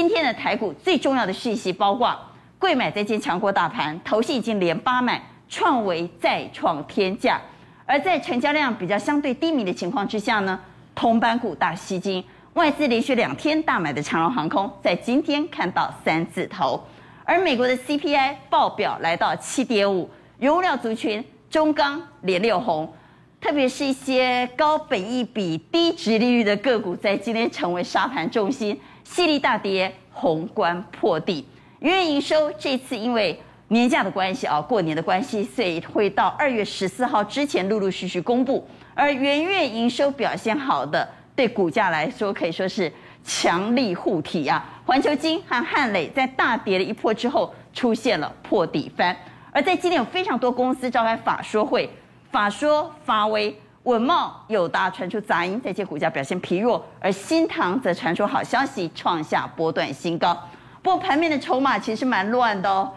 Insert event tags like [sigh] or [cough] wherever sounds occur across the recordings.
今天的台股最重要的讯息包括，贵买在今强过大盘，投信已经连八买，创维再创天价。而在成交量比较相对低迷的情况之下呢，铜板股大吸金，外资连续两天大买的长荣航空，在今天看到三字头。而美国的 CPI 报表来到七点五，原料族群中钢连六红，特别是一些高本益比、低殖利率的个股，在今天成为沙盘重心。细利大跌，宏观破底，元月营收这次因为年假的关系啊，过年的关系，所以会到二月十四号之前陆陆续续公布。而元月营收表现好的，对股价来说可以说是强力护体啊。环球晶和汉磊在大跌了一波之后，出现了破底翻。而在今天有非常多公司召开法说会，法说发威。稳懋、友达传出杂音，这些股价表现疲弱，而新唐则传出好消息，创下波段新高。不过盘面的筹码其实蛮乱的哦，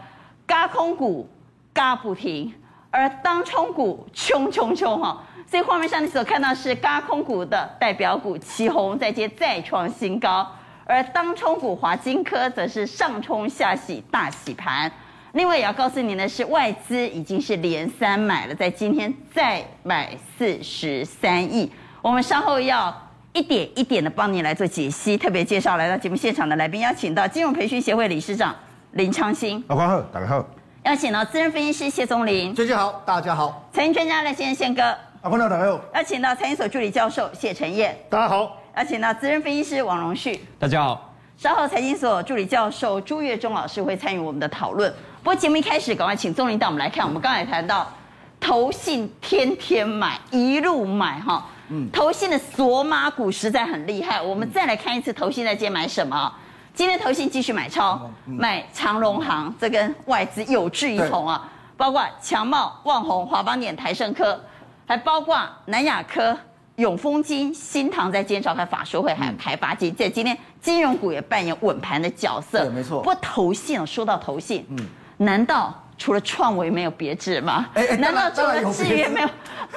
嘎空股嘎不停，而当冲股冲冲冲哈。所以画面上你所看到是嘎空股的代表股奇鋐在接再创新高，而当冲股华金科则是上冲下洗大洗盘。另外也要告诉您的是，外资已经是连三买了，在今天再买四十三亿。我们稍后要一点一点的帮您来做解析，特别介绍来到节目现场的来宾，邀请到金融培训协会理事长林昌兴。老关好，大家好。邀请到资深分析师谢宗林。最近好，大家好。财经专家赖先生宪哥。老关好，大家好。邀请到财经所助理教授谢晨彦。大家好。邀请到资深分析师王荣旭。大家好。稍后财经所助理教授朱月忠老师会参与我们的讨论。不过节目一开始，赶快请宗霖带我们来看。我们刚才谈到，投信天天买，一路买哈。嗯。投信的索马股实在很厉害。我们再来看一次，投信在今天买什么？今天投信继续买超，买长荣行，这跟外资有志一同啊。包括强茂、旺宏、华邦点、台胜科，还包括南亚科。永丰金、新唐在今天召开法说会，还有台发金，在今天金融股也扮演稳盘的角色。对，没错。不过投信，说到投信，嗯，难道除了创维没有别致吗？哎哎，难道除了智源没有？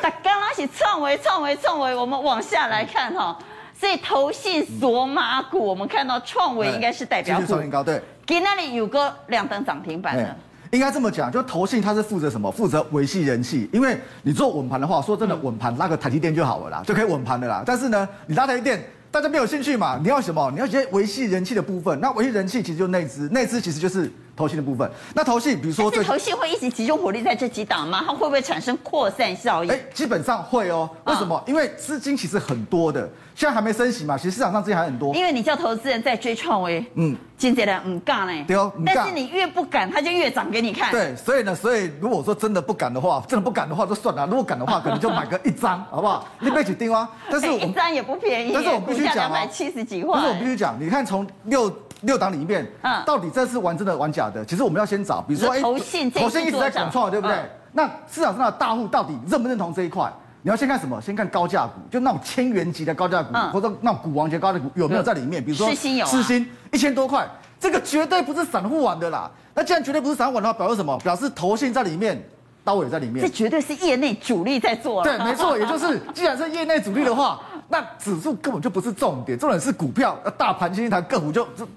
他刚刚是创维、创维、创维，我们往下来看哈。所以投信索马股，我们看到创维应该是代表股。创新高，对。给那里有个两灯涨停板的。应该这么讲，就投信它是负责什么？负责维系人气。因为你做稳盘的话，说真的，稳盘拉个台积电就好了啦，就可以稳盘的啦。但是呢，你拉台积电，大家没有兴趣嘛？你要什么？你要一些维系人气的部分。那维系人气其实就内资，内资其实就是。投信的部分，那投信比如说，这投信会一直集中火力在这几档吗？它会不会产生扩散效应？哎，基本上会哦。为什么？哦、因为资金其实很多的，现在还没升息嘛，其实市场上资金还很多。因为你叫投资人在追创维，嗯，今天的唔干呢？对哦，但是你越不敢，他就越涨给你看。对，所以呢，所以如果说真的不敢的话，真的不敢的话就算了。如果敢的话，可能就买个一张，[laughs] 好不好？你别去盯啊。但是我一张也不便宜，但是我必须讲啊，两百七十几块。但是我必须讲，你看从六。六档里面，嗯，到底这是玩真的玩假的？其实我们要先找，比如说，哎，投信投信一直在讲错，对不对？嗯、那市场上的大户到底认不认同这一块？你要先看什么？先看高价股，就那种千元级的高价股，嗯、或者那种股王级高价股有没有在里面？比如说，世芯有，世芯一千多块，这个绝对不是散户玩的啦。那既然绝对不是散户玩的话，表示什么？表示投信在里面，刀也在里面，这绝对是业内主力在做。对，没错，[laughs] 也就是既然是业内主力的话，那指数根本就不是重点，重点是股票。那大盘今天台个股就就。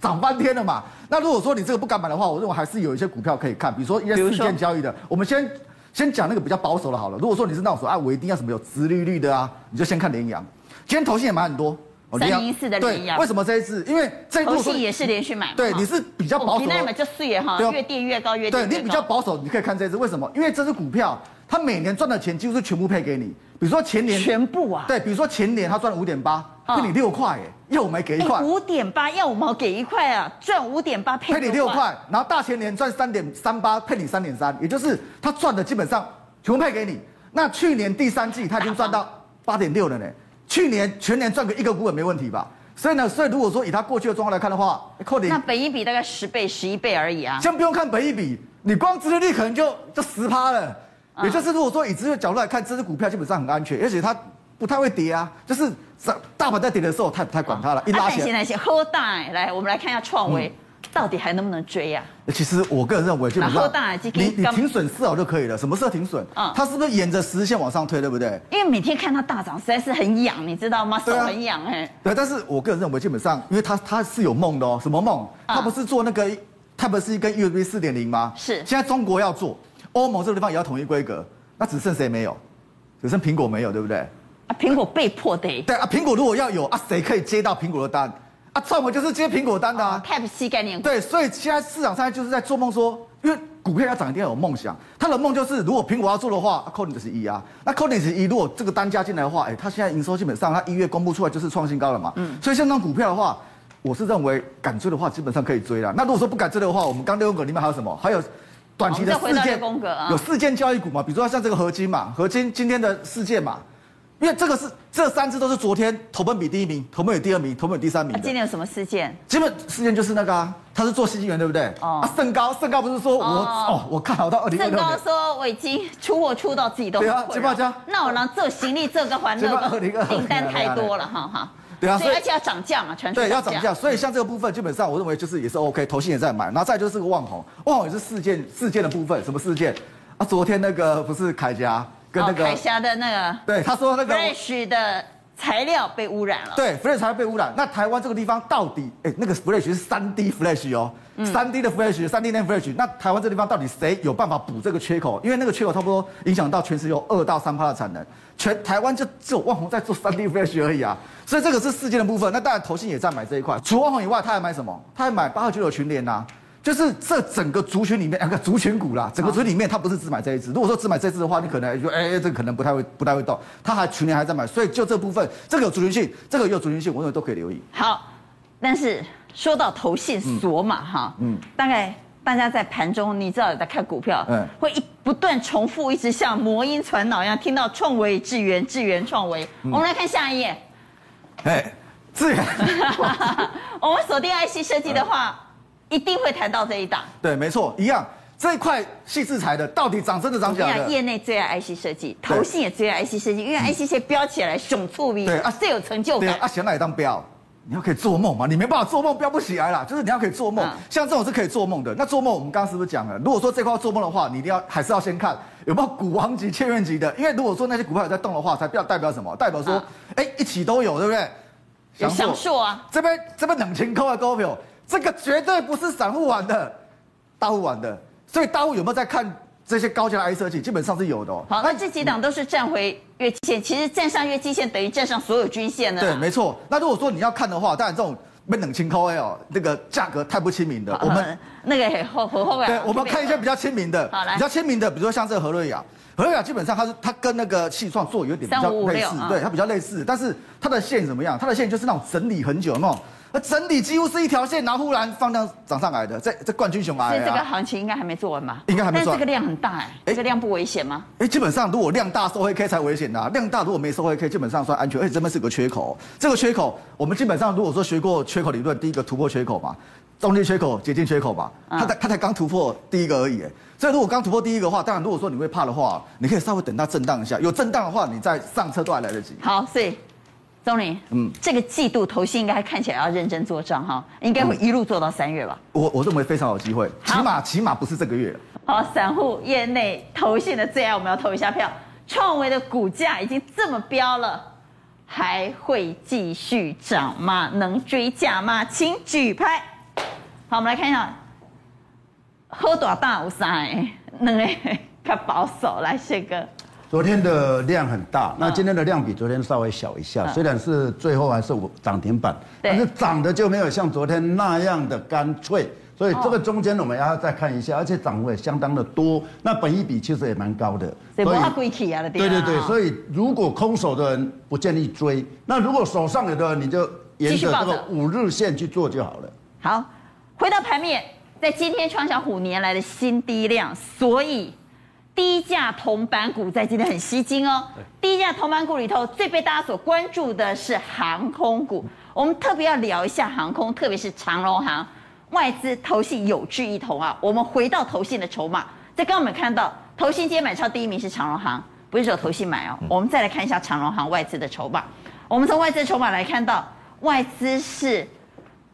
涨翻天了嘛？那如果说你这个不敢买的话，我认为还是有一些股票可以看，比如说一些事件交易的。我们先先讲那个比较保守的好了。如果说你是那种说啊，我一定要什么有殖利率的啊，你就先看联阳。今天投信也买很多，三零一四的联阳。为什么这一次？因为这一次投信也是连续买。对，你是比较保守。你那买就碎哈，越垫越高，越垫越。对，你比较保守，你可以看这一次。为什么？因为这支股票它每年赚的钱几乎是全部配给你。比如说前年全部啊？对，比如说前年它赚了五点八。赔你六块耶，要我们给一块，五点八要我们给一块啊，赚五点八配你六块，然后大前年赚三点三八配你三点三，也就是他赚的基本上全部配给你。那去年第三季他已经赚到八点六了呢，去年全年赚个一个股本没问题吧？所以呢，所以如果说以他过去的状况来看的话，扣点那本一比大概十倍十一倍而已啊，先不用看本一比，你光殖利率可能就就十趴了，也就是如果说以这个角度来看，这支股票基本上很安全，而且它不太会跌啊，就是。大盘在跌的时候，太不太管它了。一拉起来，先来先喝大，来，我们来看一下创维。到底还能不能追呀？其实我个人认为，基本上你你停损四毫就可以了。什么时候停损？啊，它是不是沿着十日线往上推，对不对？因为每天看它大涨，实在是很痒，你知道吗？手很痒哎。对，但是我个人认为，基本上，因为它它是有梦的哦。什么梦？它不是做那个，它不是跟 USB 四点零吗？是。现在中国要做，欧盟这个地方也要统一规格，那只剩谁没有？只剩苹果没有，对不对？啊，苹果被迫的。对啊，苹果如果要有啊，谁可以接到苹果的单？啊，创维就是接苹果单的啊。Type C 概念。对，所以现在市场上就是在做梦，说，因为股票要涨一定要有梦想。他的梦就是，如果苹果要做的话，扣零就是一啊。那扣零是一，如果这个单加进来的话，哎，他现在营收基本上，他一月公布出来就是创新高了嘛。嗯。所以像这种股票的话，我是认为敢追的话，基本上可以追了。那如果说不敢追的话，我们刚六宫格里面还有什么？还有。短期的事件，有事件交易股嘛？比如说像这个合金嘛，合金今天的事件嘛，因为这个是这三只都是昨天投奔比第一名，投奔比第二名，投奔比第三名。今天有什么事件？基本事件就是那个啊，他是做矽晶圆对不对？哦。啊，盛高，盛高不是说我哦，我看好到二零二六年。盛高说我已经出货出到自己都。对啊，金宝家。那我让做行李这个环节订单太多了哈哈。对啊，所以而且要涨价嘛，全对要涨价，所以像这个部分基本上我认为就是也是 OK，投信也在买，然后再就是个旺红，旺红也是事件事件的部分，什么事件啊？昨天那个不是凯霞跟那个海峡的那个，对他说那个 Flash 的材料被污染了，对，Flash 材料被污染，那台湾这个地方到底哎那个 Flash 是三 D Flash 哦。三 D 的 Flash，三 D NAND Flash，那台湾这地方到底谁有办法补这个缺口？因为那个缺口差不多影响到全市有二到三趴的产能，全台湾就只有旺宏在做三 D Flash 而已啊，所以这个是事件的部分。那当然投信也在买这一块，除了旺宏以外，他还买什么？他还买八二九九群联呐，就是这整个族群里面两个族群股啦，整个族群里面他不是只买这一支。如果说只买这一支的话，你可能就哎哎，这个可能不太会不太会动。他还去年还在买，所以就这部分，这个有族群性，这个有族群性，我认为都可以留意。好，但是。说到投信锁码哈，嗯，大概大家在盘中，你知道有在看股票，嗯，会一不断重复，一直像魔音传脑一样，听到创维、智源、智源、创维。我们来看下一页，哎，智源，[laughs] 我们锁定 IC 设计的话，一定会谈到这一档。对，没错，一样，这一块细制裁的到底涨真的涨假的？业内最爱 IC 设计，投信也最爱 IC 设计，因为 IC 设计飙起来熊出名，对啊，最有成就感。啊，想哪里当标？你要可以做梦嘛？你没办法做梦，飙不起来啦。就是你要可以做梦，像这种是可以做梦的。那做梦，我们刚刚是不是讲了？如果说这块要做梦的话，你一定要还是要先看有没有股王级、千元级的。因为如果说那些股票有在动的话，才代表什么？代表说，哎，一起都有，对不对？享受啊！这边这边冷清扣的股票，这个绝对不是散户玩的，大户玩的。所以大户有没有在看？这些高价的 IC 设计基本上是有的哦。好，那这几档都是站回月线，其实站上月季线等于站上所有均线了。对，没错。那如果说你要看的话，当然这种被冷清扣哦，那个价格太不亲民的。我们那个很后很厚啊。对，我们看一些比较亲民的，比较亲民的，比如说像这个和瑞雅，和瑞雅基本上它是它跟那个气创做有点比较类似，对，它比较类似，但是它的线怎么样？它的线就是那种整理很久那种。那整体几乎是一条线，然后忽然放量涨上来的，这这冠军熊啊！所以这个行情应该还没做完吧？应该还没做。但这个量很大哎，这个量不危险吗？哎，基本上如果量大收黑 K 才危险的，量大如果没收黑 K，基本上算安全。而且这边是个缺口，这个缺口我们基本上如果说学过缺口理论，第一个突破缺口嘛，中间缺口接近缺口嘛，它才它才刚突破第一个而已。所以如果刚突破第一个的话，当然如果说你会怕的话，你可以稍微等它震荡一下，有震荡的话，你再上车都还来得及。好，所以。钟林，嗯，这个季度投信应该看起来要认真做账哈，应该会一路做到三月吧？我我认为非常有机会，起码起码不是这个月。好，散户业内投信的最爱，我们要投一下票。创维的股价已经这么飙了，还会继续涨吗？能追价吗？请举牌。好，我们来看一下，喝多大五三，两个 [laughs] 较保守，来谢哥。昨天的量很大，那今天的量比昨天稍微小一下，虽然是最后还是涨停板，但是涨的就没有像昨天那样的干脆，所以这个中间我们要再看一下，而且涨幅也相当的多，那本益比其实也蛮高的，所以对对对，所以如果空手的人不建议追，那如果手上有的人你就沿着这个五日线去做就好了。好，回到盘面，在今天创下五年来的新低量，所以。低价铜板股在今天很吸睛哦。低价铜板股里头最被大家所关注的是航空股，我们特别要聊一下航空，特别是长荣航，外资投信有志一同啊。我们回到投信的筹码，在刚刚我们看到投信今天买超第一名是长荣航，不是只有投信买哦。我们再来看一下长荣航外资的筹码，我们从外资筹码来看到，外资是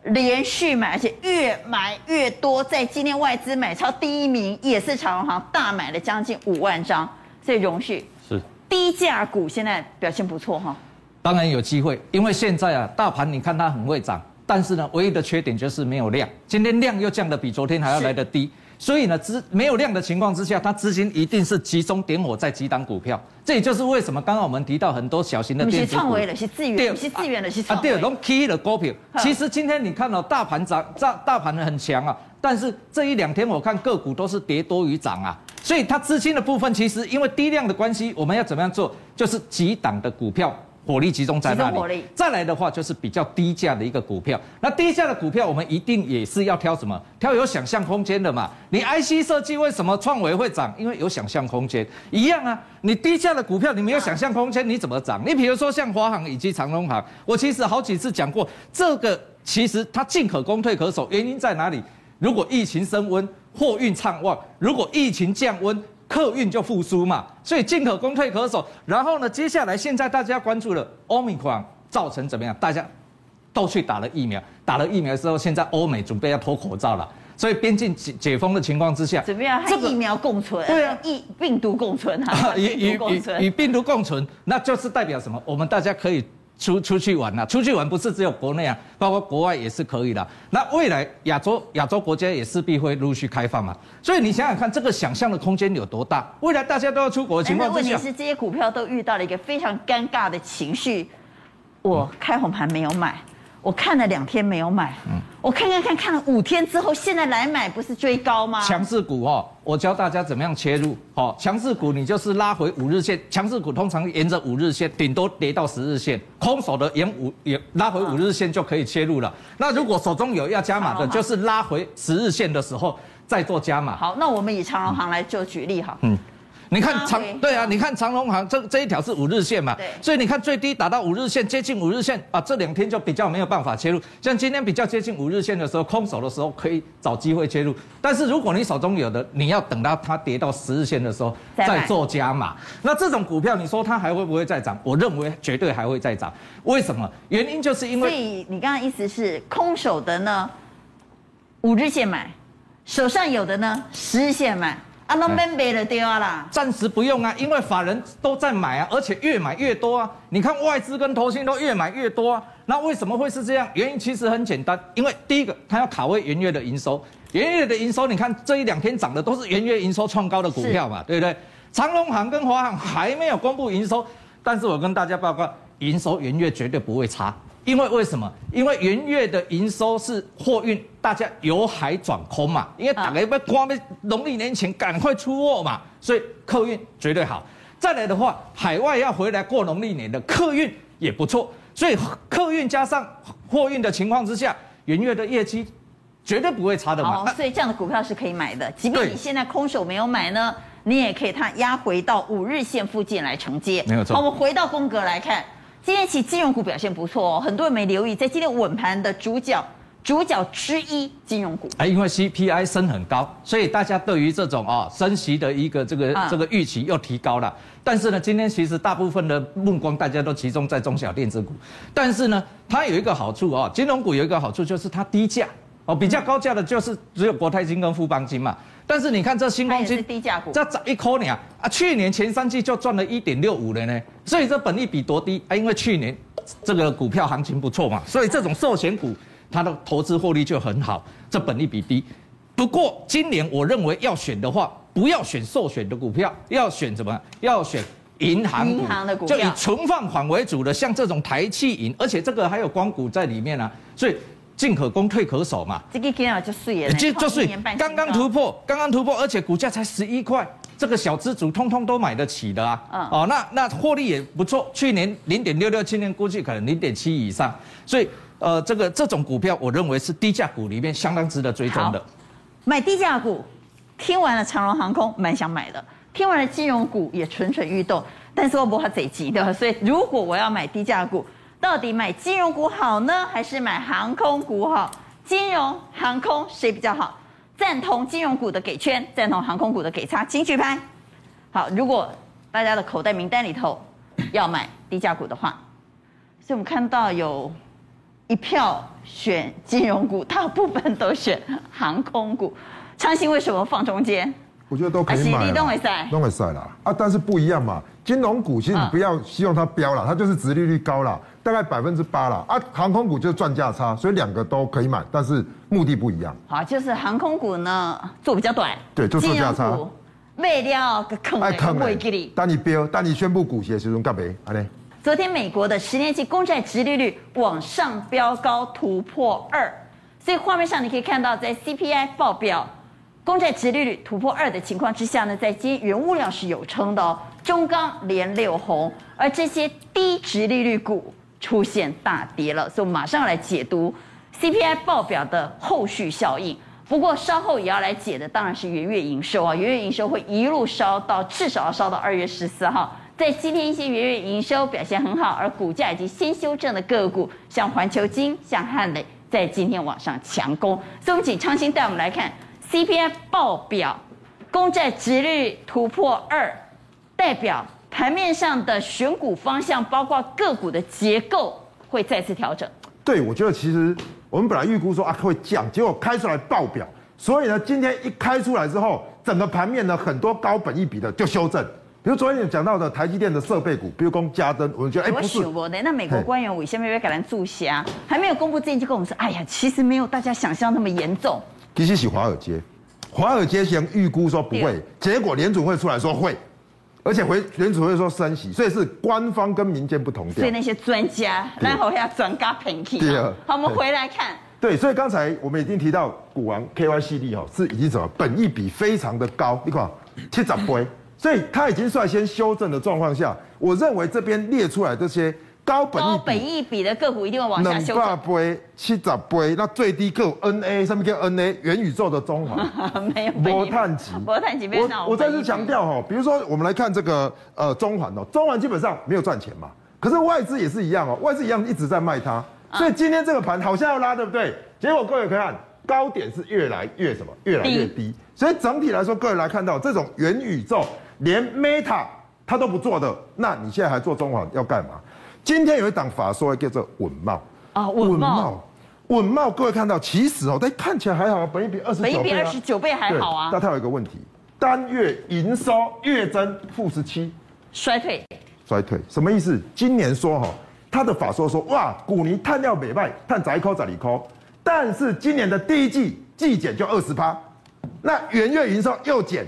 连续买，而且越买越多。在今天外资买超第一名也是长荣航，大买了将近五万张。所以荣旭是低价股现在表现不错哈。当然有机会，因为现在啊，大盘你看它很会涨，但是呢，唯一的缺点就是没有量。今天量又降得比昨天还要来得低。所以呢，资没有量的情况之下，它资金一定是集中点火在几档股票。这也就是为什么刚刚我们提到很多小型的电子股，是是资源，是资源的，是啊，对，拢 key 的股票。其实今天你看到大盘涨，涨大盘很强啊，但是这一两天我看个股都是跌多于涨啊。所以它资金的部分其实因为低量的关系，我们要怎么样做？就是几档的股票。火力集中在那里。再来的话就是比较低价的一个股票。那低价的股票，我们一定也是要挑什么？挑有想象空间的嘛。你 IC 设计为什么创维会涨？因为有想象空间。一样啊，你低价的股票，你没有想象空间，你怎么涨？你比如说像华航以及长荣航，我其实好几次讲过，这个其实它进可攻退可守，原因在哪里？如果疫情升温，货运畅旺；如果疫情降温，客运就复苏嘛，所以进可攻退可守。然后呢，接下来现在大家关注了欧米狂造成怎么样？大家都去打了疫苗，打了疫苗之后，现在欧美准备要脱口罩了。所以边境解解封的情况之下，怎么样？和疫苗共存？对啊，疫病毒共存哈，与与与病毒共存，那就是代表什么？我们大家可以。出出去玩呐、啊，出去玩不是只有国内啊，包括国外也是可以的。那未来亚洲亚洲国家也势必会陆续开放嘛，所以你想想看，这个想象的空间有多大？未来大家都要出国的情况之下，问题是这些股票都遇到了一个非常尴尬的情绪，我开红盘没有买。我看了两天没有买，嗯，我看看看看了五天之后，现在来买不是追高吗？强势股哦，我教大家怎么样切入。好，强势股你就是拉回五日线，强势股通常沿着五日线，顶多跌到十日线，空手的沿五也拉回五日线就可以切入了。那如果手中有要加码的，就是拉回十日线的时候再做加码。好，那我们以长荣行来做举例哈。嗯。你看长对啊，你看长荣行这这一条是五日线嘛，所以你看最低打到五日线，接近五日线啊，这两天就比较没有办法切入。像今天比较接近五日线的时候，空手的时候可以找机会切入。但是如果你手中有的，你要等到它跌到十日线的时候再做加码。那这种股票，你说它还会不会再涨？我认为绝对还会再涨。为什么？原因就是因为。所以你刚刚意思是空手的呢，五日线买，手上有的呢，十日线买。啊，那免卖就对啊啦！暂时不用啊，因为法人都在买啊，而且越买越多啊。你看外资跟投信都越买越多啊。那为什么会是这样？原因其实很简单，因为第一个，它要卡位元月的营收，元月的营收，你看这一两天涨的都是元月营收创高的股票嘛，对不对？长隆行跟华航还没有公布营收，但是我跟大家报告，营收元月绝对不会差。因为为什么？因为元月的营收是货运，大家由海转空嘛。因为大家要光在农历年前赶快出货嘛，所以客运绝对好。再来的话，海外要回来过农历年的客运也不错。所以客运加上货运的情况之下，元月的业绩绝对不会差的嘛。哦，所以这样的股票是可以买的，即便你现在空手没有买呢，你也可以它压回到五日线附近来承接。没有错。好，我们回到宫格来看。今天起金融股表现不错哦，很多人没留意，在今天稳盘的主角主角之一金融股。哎，因为 CPI 升很高，所以大家对于这种啊升息的一个这个这个预期又提高了。但是呢，今天其实大部分的目光大家都集中在中小电子股，但是呢，它有一个好处哦，金融股有一个好处就是它低价哦，比较高价的就是只有国泰金跟富邦金嘛。但是你看这新光金，低价股，这涨一扣呢啊！去年前三季就赚了一点六五了呢，所以这本益比多低啊？因为去年这个股票行情不错嘛，所以这种寿险股它的投资获利就很好，这本利比低。不过今年我认为要选的话，不要选受选的股票，要选什么？要选银行股，银行的股票，就以存放款为主的，像这种台气银，而且这个还有光谷在里面啊，所以。进可攻，退可守嘛。这个今天就碎了，就就碎，刚刚突破，刚刚突破，而且股价才十一块，这个小资族通通都买得起的啊。嗯、哦，那那获利也不错，去年零点六六，今年估计可能零点七以上。所以，呃，这个这种股票，我认为是低价股里面相当值得追踪的。买低价股，听完了长荣航空，蛮想买的；听完了金融股，也蠢蠢欲动。但是我不怕贼急的，所以如果我要买低价股。到底买金融股好呢，还是买航空股好？金融、航空谁比较好？赞同金融股的给圈，赞同航空股的给叉，请举牌。好，如果大家的口袋名单里头要买低价股的话，所以我们看到有一票选金融股，大部分都选航空股。[laughs] 昌兴为什么放中间？我觉得都可以买。啊，都会赛，都会赛啦。啊，但是不一样嘛。金融股其实你不要希望它飙了，它就是殖利率高了，大概百分之八了。啊，航空股就是赚价差，所以两个都可以买，但是目的不一样。好，就是航空股呢做比较短，对，就做价差。卖了个坑的坑。当你飙，当你宣布股息的时候，干嘛？好嘞。昨天美国的十年期公债殖利率往上飙高，突破二，所以画面上你可以看到，在 CPI 报表。公债殖利率突破二的情况之下呢，在今原物料是有撑的哦，中钢连六红，而这些低殖利率股出现大跌了，所以我们马上来解读 CPI 报表的后续效应。不过稍后也要来解的当然是元月营收啊，元月营收会一路烧到至少要烧到二月十四号。在今天一些元月营收表现很好，而股价已经先修正的个股，像环球金、像汉磊，在今天往上强攻。所以我们请昌兴带我们来看。CPI 报表，公债殖率突破二，代表盘面上的选股方向，包括个股的结构会再次调整。对，我觉得其实我们本来预估说啊会降，结果开出来爆表，所以呢今天一开出来之后，整个盘面呢很多高本一比的就修正，比如昨天有讲到的台积电的设备股，比如说嘉登，我们觉得哎不是。我的那美国官员为什么要给人注虾？还没有公布之前就跟我们说，哎呀，其实没有大家想象那么严重。其实是华尔街，华尔街先预估说不会，结果联准会出来说会，而且回联准会说升息，所以是官方跟民间不同调。所以那些专家，然后要专家评级。好，我们回来看。对，所以刚才我们已经提到股王 KY 系列哦，是已经什么本益比非常的高，你看七十倍，所以它已经率先修正的状况下，我认为这边列出来这些。高本益比，本益比的个股一定会往下修正。七十倍，那最低个 NA 上面叫 NA 元宇宙的中环，[laughs] 没有。摩碳级，摩碳级没有。我我再次强调哈，比如说我们来看这个呃中环哦，中环基本上没有赚钱嘛，可是外资也是一样哦，外资一样一直在卖它，所以今天这个盘好像要拉，对不对？结果各位可以看，高点是越来越什么？越来越低。所以整体来说，各位来看到这种元宇宙，连 Meta 他都不做的，那你现在还做中环要干嘛？今天有一档法说叫做稳懋啊，稳懋，稳懋，各位看到其实哦，但看起来还好，本益比二十九倍，本益比二十九倍还好啊。但它有一个问题，单月营收月增负十七，衰退，衰退什么意思？今年说哈，他的法说说哇，股尼碳料美卖，碳窄扣窄里扣，但是今年的第一季季减就二十趴，那元月营收又减，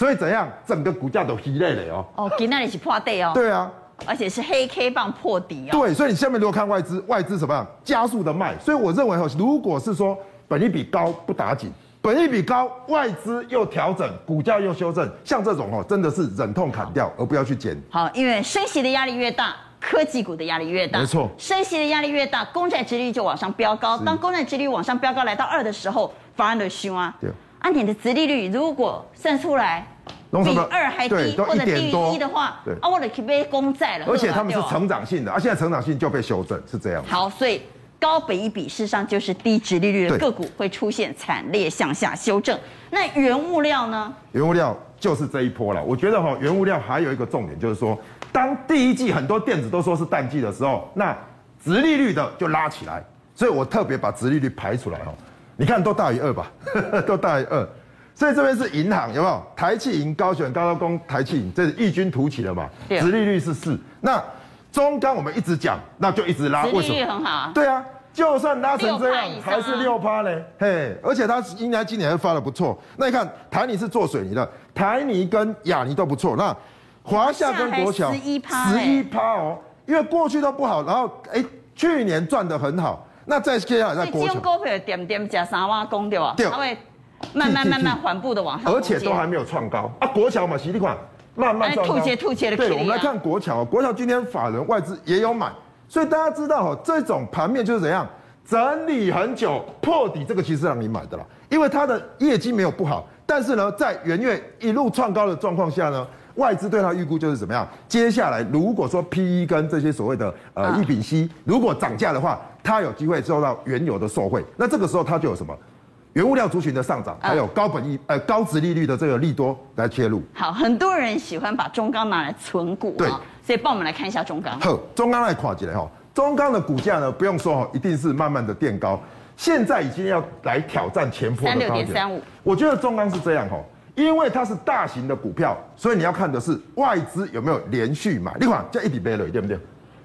所以怎样？整个股价都疲累了哦。哦，今那里是破底哦。对啊。而且是黑 K 棒破底哦。对，所以你下面如果看外资，外资怎么样？加速的卖。所以我认为哦，如果是说本益比高不打紧，本益比高外资又调整，股价又修正，像这种哦，真的是忍痛砍掉，而不要去捡。好，因为升息的压力越大，科技股的压力越大。没错，升息的压力越大，公债殖利率就往上飙高。当公债殖利率往上飙高，来到二的时候，反而的凶啊。对。按你的殖利率如果算出来。比二还低，或者低于一的话，啊，我的可被公债了。而且他们是成长性的，啊，现在成长性就被修正，是这样。好，所以高本一比事实上就是低殖利率的个股会出现惨烈向下修正。那原物料呢？原物料就是这一波了。我觉得哈，原物料还有一个重点就是说，当第一季很多电子都说是淡季的时候，那殖利率的就拉起来。所以我特别把殖利率排出来哈，你看都大于二吧，[laughs] 都大于二。所以这边是银行有没有？台企银、高选、高高工、台企银，这是异军突起的嘛？殖利率是四。那中钢我们一直讲，那就一直拉，为什么？利率很好啊。对啊，就算拉成这样，还是六趴嘞。嘿，而且它应该今年还发的不错。那你看台泥是做水泥的，台泥跟亚泥都不错。那华夏跟国桥十一趴，十一趴哦，因为过去都不好，然后哎，去年赚的很好。那再接下来在国桥，股票点点加三万公对吧？对。慢慢慢慢缓步的往上，而且都还没有创高啊！国桥嘛，实力款慢慢。吐血吐血的。对，我们来看国桥，国桥今天法人外资也有买，所以大家知道哦，这种盘面就是怎样整理很久破底，这个其实是让你买的啦，因为它的业绩没有不好，但是呢，在元月一路创高的状况下呢，外资对它预估就是怎么样？接下来如果说 PE 跟这些所谓的呃一丙烯如果涨价的话，它有机会受到原有的受惠，那这个时候它就有什么？原物料族群的上涨，还有高本益呃高值利率的这个利多来切入。好，很多人喜欢把中钢拿来存股，对，所以帮我们来看一下中钢。好，中钢来跨起来哈，中钢的股价呢，不用说哈，一定是慢慢的垫高。现在已经要来挑战前坡的高点。三五。我觉得中钢是这样哈，因为它是大型的股票，所以你要看的是外资有没有连续买。另外叫一笔背了，对不对？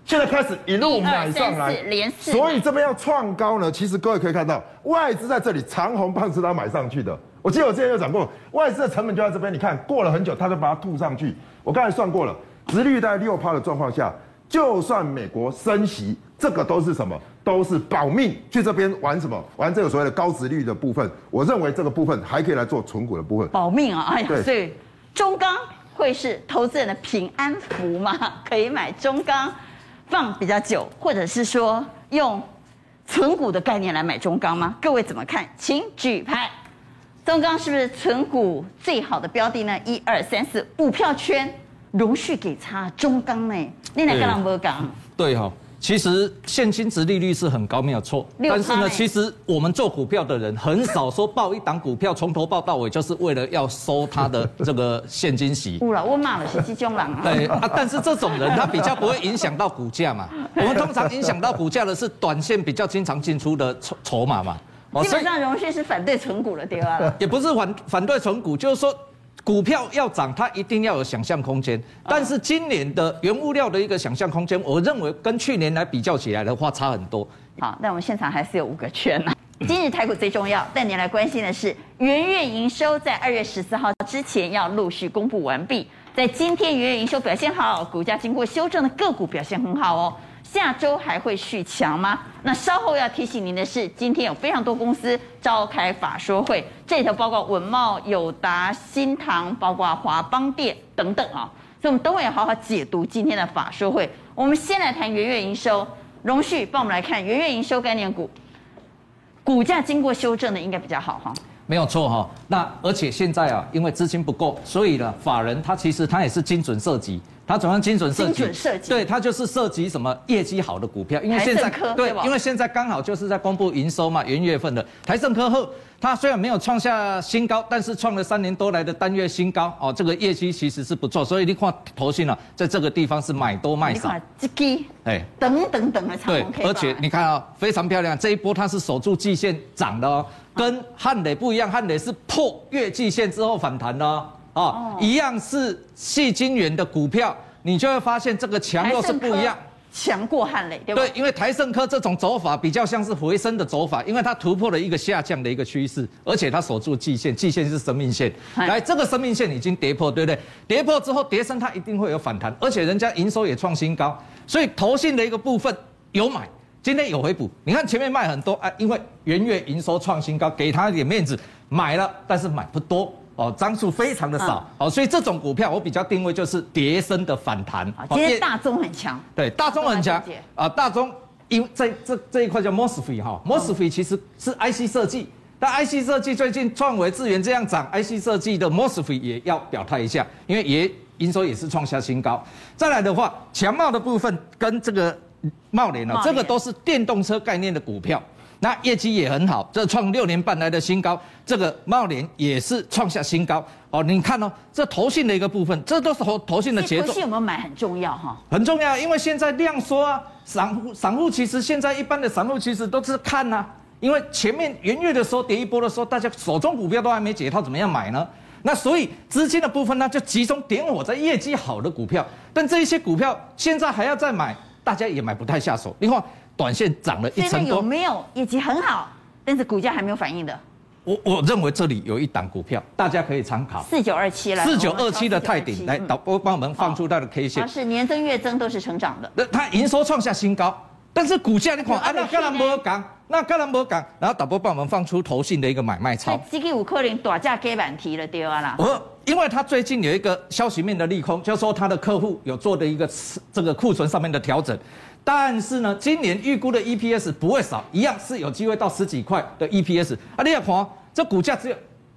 现在开始一路买上来，连所以这边要创高呢。其实各位可以看到，外资在这里长红棒是他买上去的。我记得我之前有讲过，外资的成本就在这边。你看过了很久，它就把它吐上去。我刚才算过了，殖利率在六趴的状况下，就算美国升息，这个都是什么？都是保命去这边玩什么？玩这个所谓的高殖率的部分。我认为这个部分还可以来做存股的部分。保命啊！哎呀，所以中钢会是投资人的平安符吗？[laughs] 可以买中钢放比较久，或者是说用存股的概念来买中钢吗？各位怎么看？请举牌。中钢是不是存股最好的标的呢？一二三四五票圈，荣旭给差中钢呢？你两个人没讲？对哈。其实现金值利率是很高，没有错。但是呢，其实我们做股票的人很少说抱一档股票从头抱到尾，就是为了要收他的这个现金息。[laughs] 不了，我骂了是这种人啊。对啊，但是这种人他比较不会影响到股价嘛。[laughs] 我们通常影响到股价的是短线比较经常进出的筹筹码嘛。基本上荣旭是反对存股的，对吧？也不是反反对存股，就是说。股票要涨，它一定要有想象空间。但是今年的原物料的一个想象空间，我认为跟去年来比较起来的话，差很多。好，那我们现场还是有五个圈呢。[laughs] 今日台股最重要，带您来关心的是元月营收，在二月十四号之前要陆续公布完毕。在今天元月营收表现好，股价经过修正的个股表现很好哦。下周还会续强吗？那稍后要提醒您的是，今天有非常多公司召开法说会，这里头包括文茂、友达、新唐，包括华邦电等等啊，所以我们都会好好解读今天的法说会。我们先来谈元月营收，荣旭帮我们来看元月营收概念股，股价经过修正的应该比较好哈。没有错哈，那而且现在啊，因为资金不够，所以呢，法人他其实他也是精准设计。他怎样精准设计？精准设计。对，它就是涉及什么业绩好的股票，因为现在对，因为现在刚好就是在公布营收嘛，元月份的台盛科后，它虽然没有创下新高，但是创了三年多来的单月新高哦，这个业绩其实是不错，所以你看投信了，在这个地方是买多卖少。这个哎，等等等的长红 K 对，而且你看啊、哦，非常漂亮，这一波它是守住季线涨的哦，跟汉磊不一样，汉磊是破月季线之后反弹的哦。哦，一样是细晶元的股票，你就会发现这个强弱是不一样，强过汉磊，对吧？对，因为台盛科这种走法比较像是回升的走法，因为它突破了一个下降的一个趋势，而且它守住季线，季线是生命线，来，这个生命线已经跌破，对不对？跌破之后跌升，它一定会有反弹，而且人家营收也创新高，所以投信的一个部分有买，今天有回补。你看前面卖很多啊，因为元月营收创新高，给他一点面子，买了，但是买不多。哦，张数非常的少，哦，所以这种股票我比较定位就是跌升的反弹。今天大中很强，对，大中很强啊，大中因为在这这一块叫 MOSFET 哈，MOSFET 其实是 IC 设计，但 IC 设计最近创维智源这样涨，IC 设计的 MOSFET 也要表态一下，因为也营收也是创下新高。再来的话，强茂的部分跟这个茂联呢，这个都是电动车概念的股票。那业绩也很好，这创六年半来的新高，这个茂联也是创下新高哦。你看哦，这投信的一个部分，这都是投投信的节奏。投信有没有买很重要哈？很重要，因为现在量缩啊，散户散户其实现在一般的散户其实都是看呐、啊，因为前面元月的时候跌一波的时候，大家手中股票都还没解套，怎么样买呢？那所以资金的部分呢，就集中点火在业绩好的股票，但这一些股票现在还要再买，大家也买不太下手。你看。短线涨了一成多，有没有业绩很好，但是股价还没有反应的？我我认为这里有一档股票，大家可以参考。四九二七来，四九二七的泰鼎来导播帮我们放出它的 K 线。它是年增月增都是成长的。那它营收创下新高，但是股价你看啊，那干兰博港，那干兰博港，然后导播帮我们放出投信的一个买卖超。这个五克林大价给板提了对啊啦。呃，因为它最近有一个消息面的利空，就是说它的客户有做的一个这个库存上面的调整。但是呢，今年预估的 EPS 不会少，一样是有机会到十几块的 EPS。啊，你看，这股价只有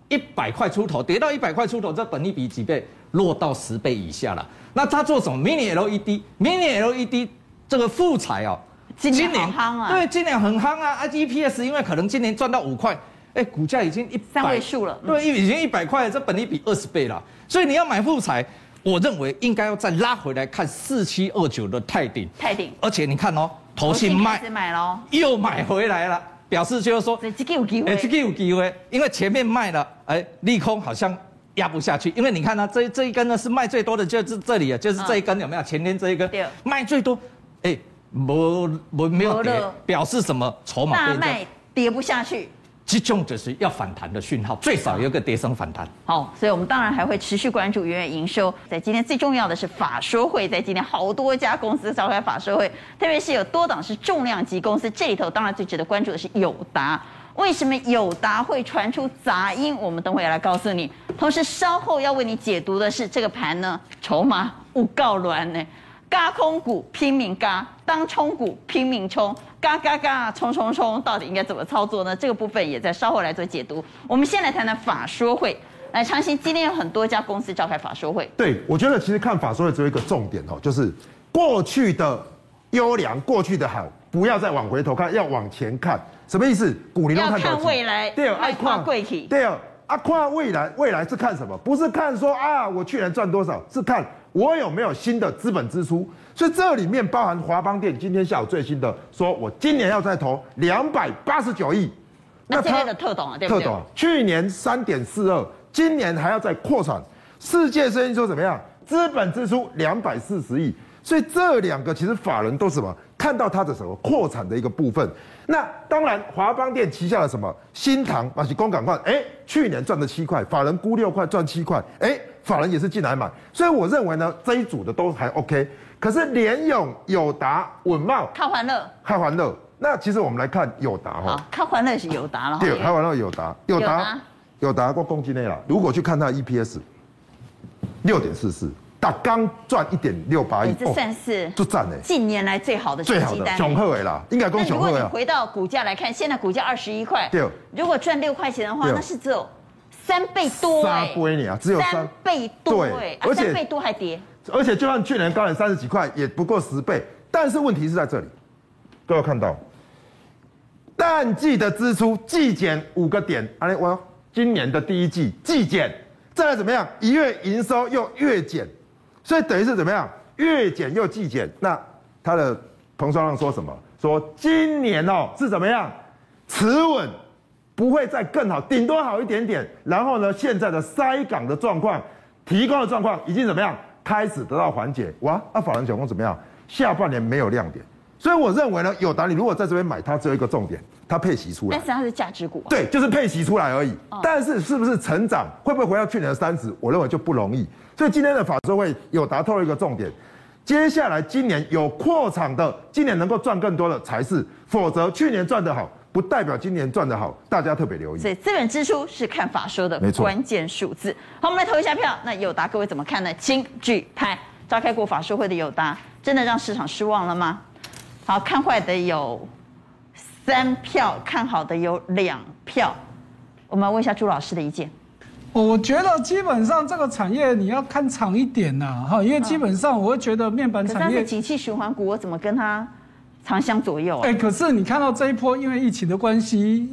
一百块出头，跌到一百块出头，这本利比几倍？落到十倍以下了。那他做什么？Mini LED，Mini LED 这个富采哦，今年很夯啊，对，今年很夯啊。啊，EPS 因为可能今年赚到五块，哎，股价已经一三位数了，对，已经一百块了，这本利比二十倍了。所以你要买富彩。我认为应该要再拉回来看四七二九的泰鼎，泰鼎，而且你看哦，投信卖，买了，又买回来了，表示就是说，这个有机会，这个有机会，因为前面卖了，哎，利空好像压不下去，因为你看呢，这这一根呢是卖最多的，就是这里啊，就是这一根有没有？前天这一根卖最多，哎，没没没有跌，表示什么？筹码大卖跌不下去。这种就是要反弹的讯号，最少有个跌升反弹。好，所以我们当然还会持续关注元月营收。在今天最重要的是法说会，在今天好多家公司召开法说会，特别是有多档是重量级公司，这里头当然最值得关注的是友达。为什么友达会传出杂音？我们等会要来告诉你。同时稍后要为你解读的是这个盘呢，筹码勿告乱呢，轧空股拼命轧，当冲股拼命冲。嘎嘎嘎，冲冲冲，到底应该怎么操作呢？这个部分也在稍后来做解读。我们先来谈谈法说会。来，长兴，今天有很多家公司召开法说会。对，我觉得其实看法说会只有一个重点哦，就是过去的优良、过去的好，不要再往回头看，要往前看。什么意思？股林要看未来。对，爱跨贵体。对啊，啊，跨未来，未来是看什么？不是看说啊，我去年赚多少，是看我有没有新的资本支出。所以这里面包含华邦电今天下午最新的说，我今年要再投两百八十九亿。那今天的特董啊，对不对？特董去年三点四二，今年还要再扩产。世界声音说怎么样？资本支出两百四十亿。所以这两个其实法人都是什么？看到它的什么扩产的一个部分。那当然，华邦电旗下的什么新塘把其公港矿，哎，去年赚了七块，法人估六块赚七块，哎，法人也是进来买。所以我认为呢，这一组的都还 OK。可是联勇、友达、稳茂、看欢乐、看欢乐。那其实我们来看友达哈，看欢乐是友达了。对，看环乐友达，友达，友达过攻击内了。如果去看它 EPS，六点四四，打刚赚一点六八亿，这算是就赚嘞。近年来最好的最好的雄厚哎啦，应该攻雄厚呀。回到股价来看，现在股价二十一块，对，如果赚六块钱的话，那是只有三倍多哎，三倍你啊，只有三倍多对，而且三倍多还跌。而且就算去年高点三十几块，也不过十倍。但是问题是在这里，各位看到，淡季的支出季减五个点，哎，我今年的第一季季减，再来怎么样？一月营收又月减，所以等于是怎么样？月减又季减。那他的彭双浪说什么？说今年哦是怎么样？持稳，不会再更好，顶多好一点点。然后呢，现在的塞港的状况、提供的状况已经怎么样？开始得到缓解，哇！那法人讲说怎么样？下半年没有亮点，所以我认为呢，友达你如果在这边买，它只有一个重点，它配息出来。但是它是价值股啊。对，就是配息出来而已。但是是不是成长，会不会回到去年的三十？我认为就不容易。所以今天的法说会友达透露一个重点，接下来今年有扩厂的，今年能够赚更多的才是，否则去年赚得好。不代表今年赚得好，大家特别留意。所以资本支出是看法说的关键数字。好，我们来投一下票。那友达各位怎么看呢？请举牌。召开过法说会的友达，真的让市场失望了吗？好，看坏的有三票，看好的有两票。我们问一下朱老师的意见。我觉得基本上这个产业你要看长一点呐，哈，因为基本上我会觉得面板产业。但是景气循环股，我怎么跟他？长相左右哎、欸，可是你看到这一波，因为疫情的关系，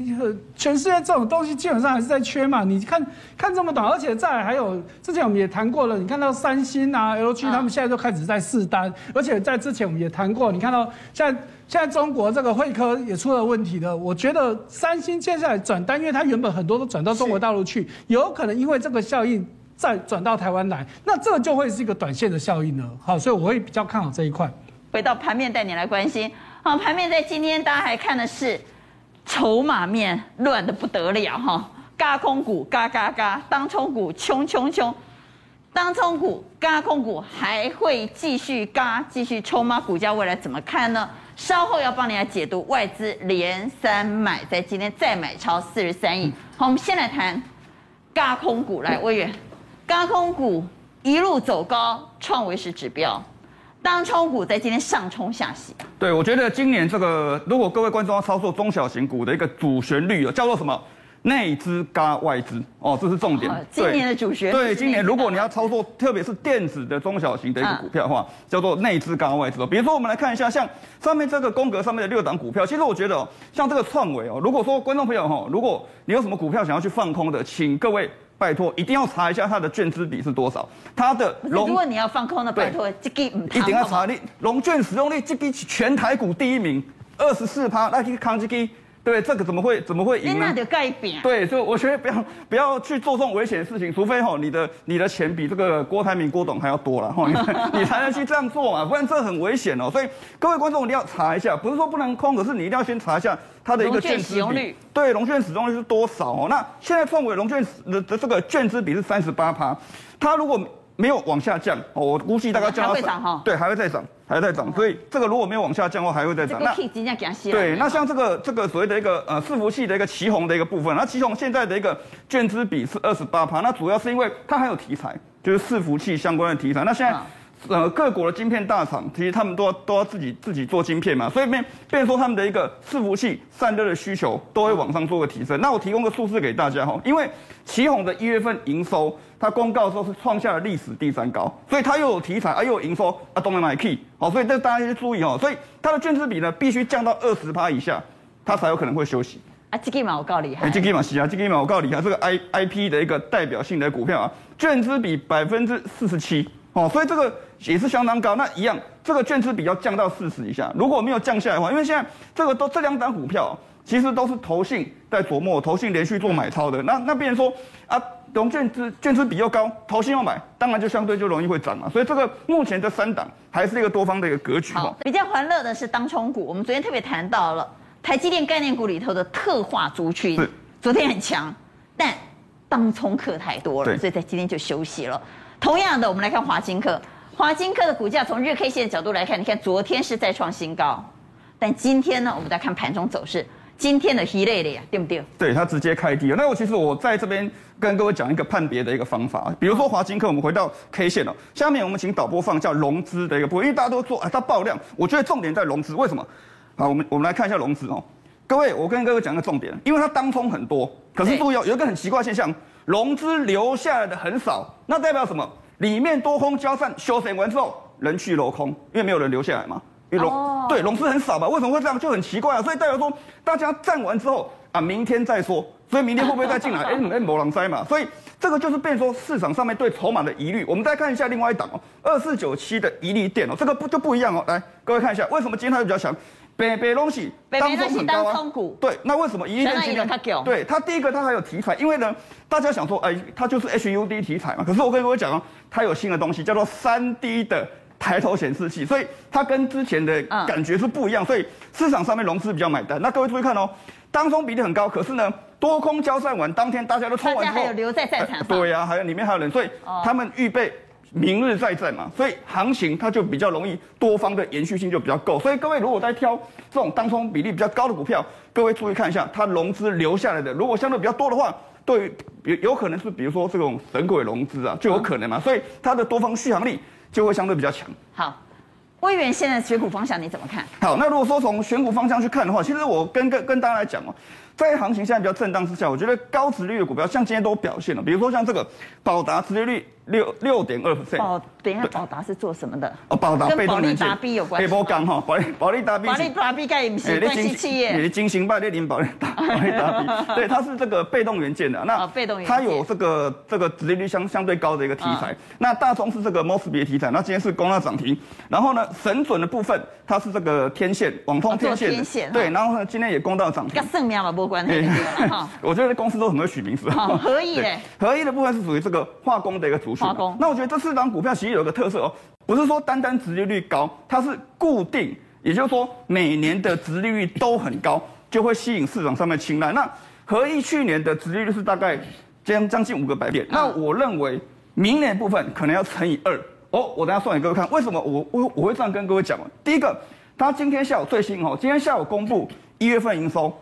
全世界这种东西基本上还是在缺嘛。你看看这么短，而且再来还有之前我们也谈过了，你看到三星啊、LG 他们现在都开始在试单，而且在之前我们也谈过，你看到现在现在中国这个慧科也出了问题了。我觉得三星接下来转单，因为它原本很多都转到中国大陆去，有可能因为这个效应再转到台湾来，那这就会是一个短线的效应了。好，所以我会比较看好这一块。回到盘面带你来关心，好，盘面在今天大家还看的是筹码面乱得不得了哈，嘎空股嘎嘎嘎，当冲股冲冲冲，当冲股嘎空股还会继续嘎继续冲吗？股价未来怎么看呢？稍后要帮你来解读外资连三买，在今天再买超四十三亿。好，我们先来谈嘎空股，来魏源，嘎空股一路走高，创维时指标。当冲股在今天上冲下洗啊！对，我觉得今年这个，如果各位观众要操作中小型股的一个主旋律哦，叫做什么？内资加外资哦，这是重点。今年的主旋律。对，今年如果你要操作，特别是电子的中小型的一个股票的话，叫做内资加外资哦。比如说，我们来看一下，像上面这个宫格上面的六档股票，其实我觉得哦，像这个创维哦，如果说观众朋友哈，如果你有什么股票想要去放空的，请各位拜托一定要查一下它的券资比是多少。它的龙，如果你要放空的，拜托这个一定要查你龙券使用率，这个全台股第一名，二十四趴，那去扛这个。对，这个怎么会怎么会赢呢？对，所以我觉得不要不要去做这种危险的事情，除非吼你的你的钱比这个郭台铭郭董还要多了吼，你你才能去这样做嘛，不然这很危险哦。所以各位观众一定要查一下，不是说不能空，可是你一定要先查一下它的一个券资比。对，融券使用率是多少哦？那现在创惟融券的的这个券资比是三十八趴，它如果没有往下降，我估计大概降到涨对，还会再涨。还在涨，所以这个如果没有往下降的话，还会再涨。那对，那像这个这个所谓的一个呃伺服器的一个旗红的一个部分，那旗红现在的一个券资比是二十八趴，那主要是因为它还有题材，就是伺服器相关的题材。那现在。呃，各国的晶片大厂，其实他们都要都要自己自己做晶片嘛，所以变变说他们的一个伺服器散热的需求都会往上做个提升。那我提供个数字给大家哈，因为奇宏的一月份营收，它公告的时候是创下了历史第三高，所以它又有题材啊，又有营收啊，都能买 key，好，所以这大家去注意哦，所以它的券资比呢必须降到二十趴以下，它才有可能会休息。啊，这个嘛我告厉害，这个嘛是啊，这个嘛我告厉害，这个 I I P 的一个代表性的股票啊，券资比百分之四十七。哦，所以这个也是相当高。那一样，这个券资比要降到四十以下。如果没有降下来的话，因为现在这个都这两档股票其实都是投信在琢磨，投信连续做买超的。那那别人说啊，融券资券资比又高，投信要买，当然就相对就容易会涨嘛。所以这个目前这三档还是一个多方的一个格局。好，比较欢乐的是当冲股。我们昨天特别谈到了台积电概念股里头的特化族群，昨天很强，但当冲客太多了，所以在今天就休息了。同样的，我们来看华金科。华金科的股价从日 K 线的角度来看，你看昨天是再创新高，但今天呢，我们再看盘中走势，今天的一类的呀，对不对？对，它直接开低了。那我其实我在这边跟各位讲一个判别的一个方法，比如说华金科，我们回到 K 线了。下面我们请导播放叫融资的一个部分，因为大家都说啊，它爆量，我觉得重点在融资。为什么？好，我们我们来看一下融资哦。各位，我跟各位讲一个重点，因为它当冲很多，可是注意哦，有一个很奇怪现象。融资留下来的很少，那代表什么？里面多空交战修整完之后，人去楼空，因为没有人留下来嘛。因为融、oh. 对融资很少吧？为什么会这样？就很奇怪啊。所以代表说，大家站完之后啊，明天再说。所以明天会不会再进来？[laughs] 哎，哎，某狼塞嘛。所以这个就是变成说市场上面对筹码的疑虑。我们再看一下另外一档哦，二四九七的怡利电哦，这个不就不一样哦。来，各位看一下，为什么今天它会比较强？北北东西当冲很高啊，对，那为什么一电今天？对，它第一个它还有题材，因为呢，大家想说，哎，它就是 HUD 题材嘛。可是我跟各位讲哦，它有新的东西，叫做三 D 的抬头显示器，所以它跟之前的感觉是不一样，所以市场上面融资比较买单。那各位注意看哦，当中比例很高，可是呢，多空交战完当天，大家都冲完之后，还有留在战场上，对呀、啊，还有里面还有人，所以他们预备。明日再战嘛，所以行情它就比较容易多方的延续性就比较够，所以各位如果在挑这种当冲比例比较高的股票，各位注意看一下它融资留下来的，如果相对比较多的话，对于有有可能是比如说这种神鬼融资啊，就有可能嘛，所以它的多方续航力就会相对比较强。好，威源现在选股方向你怎么看？好，那如果说从选股方向去看的话，其实我跟跟跟大家来讲哦。在行情现在比较震荡之下，我觉得高值利率的股票像今天都表现了，比如说像这个宝达殖利率六六点二 percent。宝，等一下，宝达是做什么的？哦，宝达被动元件。跟保利达 B 有关系。黑波钢哈，保利保利达 B。保利达 B 该不是关系企业。你金星百列宁保利达 [laughs] 保利达 B，对，它是这个被动元件的。那被动元件。它有这个这个殖利率相相对高的一个题材。那大中是这个 Mosfet 题材，那今天是攻到涨停。然后呢，神准的部分它是这个天线网通天线。天线。对，然后呢，今天也攻到涨停。无关系。我觉得公司都很会取名字。好，合意嘞，合意的部分是属于这个化工的一个族群。化工。那我觉得这四档股票其实有一个特色哦，不是说单单殖利率高，它是固定，也就是说每年的殖利率都很高，就会吸引市场上面青睐。那合意去年的殖利率是大概将将近五个百点，那我认为明年部分可能要乘以二。哦，我等下算给各位看，为什么我我我会这样跟各位讲？第一个，他今天下午最新哦，今天下午公布一月份营收。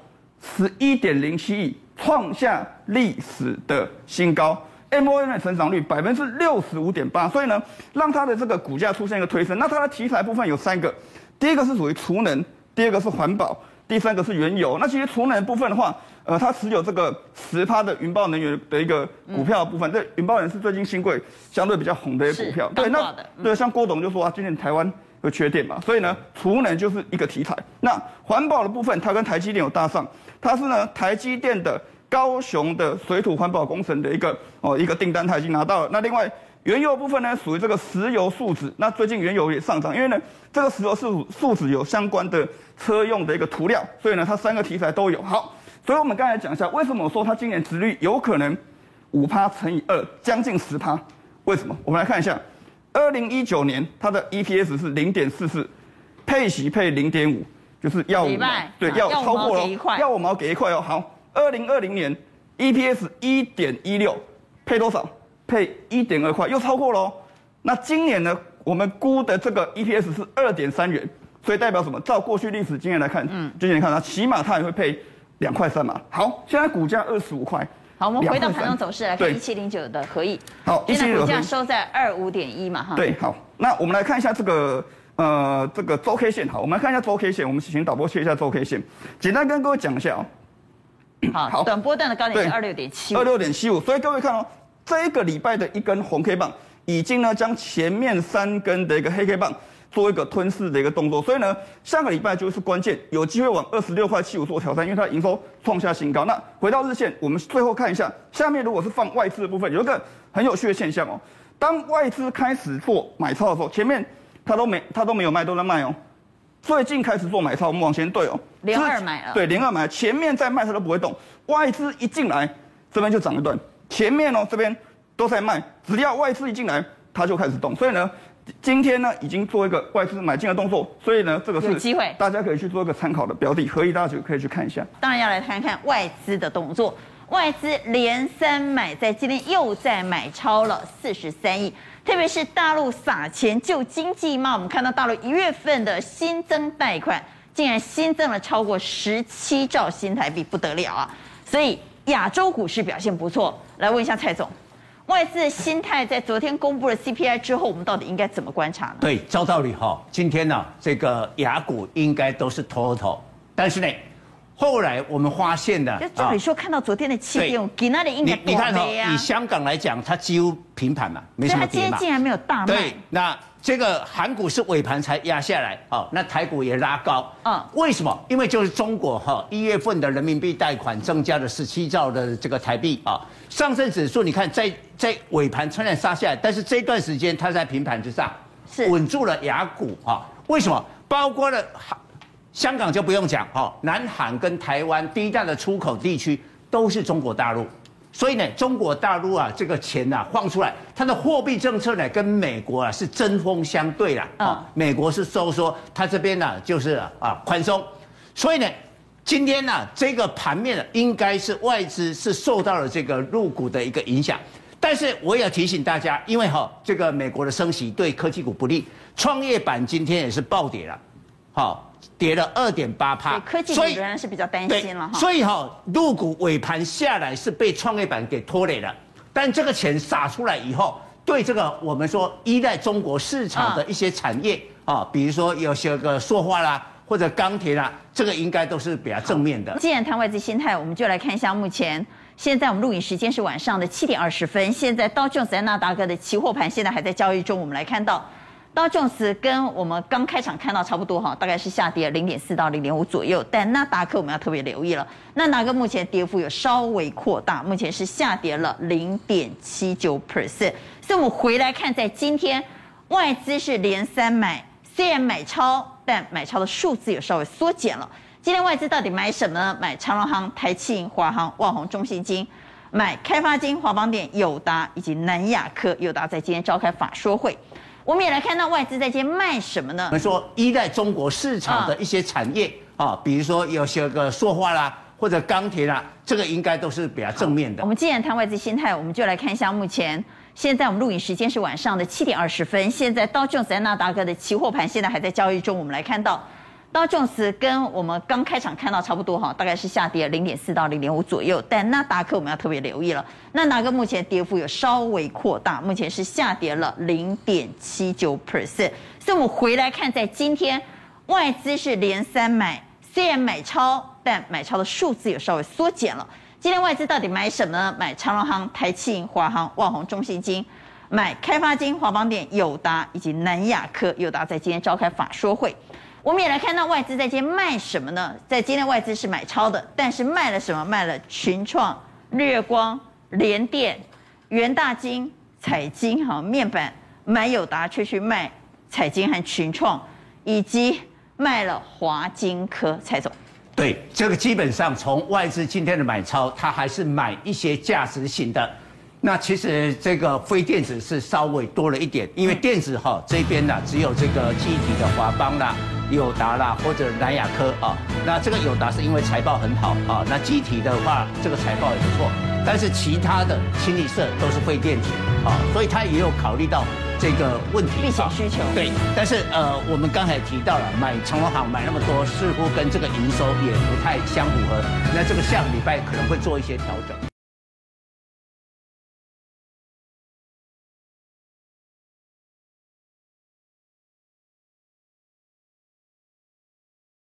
十一点零七亿，创下历史的新高 M O N 的成长率百分之六十五点八，所以呢，让它的这个股价出现一个推升。那它的题材部分有三个，第一个是属于储能，第二个是环保，第三个是原油。那其实储能部分的话，呃，它持有这个十趴的云豹能源的一个股票的部分，这云豹能源是最近新贵相对比较红的一个股票。对，那对，像郭董就说啊，今年台湾有缺点嘛，所以呢，储能就是一个题材。那环保的部分，它跟台积电有搭上。它是呢，台积电的高雄的水土环保工程的一个哦一个订单，它已经拿到了。那另外原油部分呢，属于这个石油树脂。那最近原油也上涨，因为呢这个石油树树脂有相关的车用的一个涂料，所以呢它三个题材都有。好，所以我们刚才讲一下，为什么我说它今年值率有可能五趴乘以二，将近十趴？为什么？我们来看一下，二零一九年它的 EPS 是零点四四，配息配零点五，就是要五毛，对，要超过了，要五毛给一块哦。好，二零二零年 EPS 一点一六，配多少？配一点二块，又超过了。那今年呢？我们估的这个 EPS 是二点三元，所以代表什么？照过去历史经验来看，嗯，就你看它起码它也会配两块三嘛。好，现在股价二十五块。好，我们回到盘中走势来看一七零九的合一。好，现在股价收在二五点一嘛，哈。对，好，那我们来看一下这个呃这个周 K 线。好，我们来看一下周 K 线。我们请导播切一下周 K 线，简单跟各位讲一下哦。好，好，短波段的高点是二六点七，二六点七五。所以各位看哦，这一个礼拜的一根红 K 棒，已经呢将前面三根的一个黑 K 棒。做一个吞噬的一个动作，所以呢，下个礼拜就是关键，有机会往二十六块七五做挑战，因为它营收创下新高。那回到日线，我们最后看一下，下面如果是放外资的部分，有一个很有趣的现象哦。当外资开始做买超的时候，前面它都没它都没有卖，都在卖哦。最近开始做买超，我们往前对哦，连二买了，对，连二买，前面在卖它都不会动，外资一进来，这边就涨一段，前面哦这边都在卖，只要外资一进来，它就开始动，所以呢。今天呢，已经做一个外资买进的动作，所以呢，这个是机会，大家可以去做一个参考的标的，合一大家就可以去看一下。当然要来看看外资的动作，外资连三买，在今天又再买超了四十三亿，特别是大陆撒钱救经济嘛，我们看到大陆一月份的新增贷款竟然新增了超过十七兆新台币，不得了啊！所以亚洲股市表现不错，来问一下蔡总。外资心态在昨天公布了 CPI 之后，我们到底应该怎么观察呢？对，照道理哈，今天呢，这个雅股应该都是头头，但是呢，后来我们发现呢，就照理说看到昨天的气垫，给那里应该你看哈，以香港来讲，它几乎平盘嘛，没什么跌嘛。它今天竟然没有大卖。对，那。这个韩股是尾盘才压下来，哦，那台股也拉高，嗯，为什么？因为就是中国哈一月份的人民币贷款增加了十七兆的这个台币啊，上证指数你看在在尾盘突然杀下来，但是这段时间它在平盘之上，是稳住了雅股哈。为什么？包括了香港就不用讲哈，南韩跟台湾第一大的出口地区都是中国大陆。所以呢，中国大陆啊，这个钱呐、啊、放出来，它的货币政策呢跟美国啊是针锋相对啦。啊，美国是收缩，它这边呢、啊、就是啊宽松。所以呢，今天呢、啊、这个盘面呢应该是外资是受到了这个入股的一个影响。但是我也要提醒大家，因为哈这个美国的升息对科技股不利，创业板今天也是暴跌了，好。跌了二点八趴，科技股仍然是比较担心了哈。所以哈，入股尾盘下来是被创业板给拖累了，但这个钱撒出来以后，对这个我们说依赖中国市场的一些产业啊，比如说有些个塑化啦或者钢铁啦，这个应该都是比较正面的。既然谈外资心态，我们就来看一下目前现在我们录影时间是晚上的七点二十分，现在道琼斯纳达克的期货盘现在还在交易中，我们来看到。道琼斯跟我们刚开场看到差不多哈，大概是下跌零点四到零点五左右。但纳达克我们要特别留意了，纳达克目前跌幅有稍微扩大，目前是下跌了零点七九 percent。所以我们回来看，在今天外资是连三买，虽然买超，但买超的数字也稍微缩减了。今天外资到底买什么呢？买长荣航、台企、华航、万宏、中信金，买开发金、华邦电、友达以及南亚科。友达在今天召开法说会。我们也来看到外资在今天卖什么呢？我们说依赖中国市场的一些产业啊，比如说有些个塑化啦，或者钢铁啦，这个应该都是比较正面的。我们既然谈外资心态，我们就来看一下目前现在我们录影时间是晚上的七点二十分，现在道琼斯纳达克的期货盘现在还在交易中，我们来看到。道琼斯跟我们刚开场看到差不多哈，大概是下跌零点四到零点五左右。但纳达克我们要特别留意了，纳达克目前跌幅有稍微扩大，目前是下跌了零点七九 percent。所以我们回来看，在今天外资是连三买，虽然买超，但买超的数字也稍微缩减了。今天外资到底买什么呢？买长荣航、台企、华航、万宏、中信金，买开发金、华邦电、友达以及南亚科。友达在今天召开法说会。我们也来看到外资在今天卖什么呢？在今天外资是买超的，但是卖了什么？卖了群创、日光、联电、元大金、彩晶哈面板，买友达却去卖彩晶和群创，以及卖了华金科。蔡总，对这个基本上从外资今天的买超，它还是买一些价值型的。那其实这个非电子是稍微多了一点，因为电子哈这边呢只有这个记忆体的华邦啦、友达啦或者南亚科啊。那这个友达是因为财报很好啊，那记忆体的话这个财报也不错，但是其他的清一色都是废电子啊，所以他也有考虑到这个问题。避险需求。对，但是呃我们刚才提到了买长隆行买那么多，似乎跟这个营收也不太相符合。那这个下个礼拜可能会做一些调整。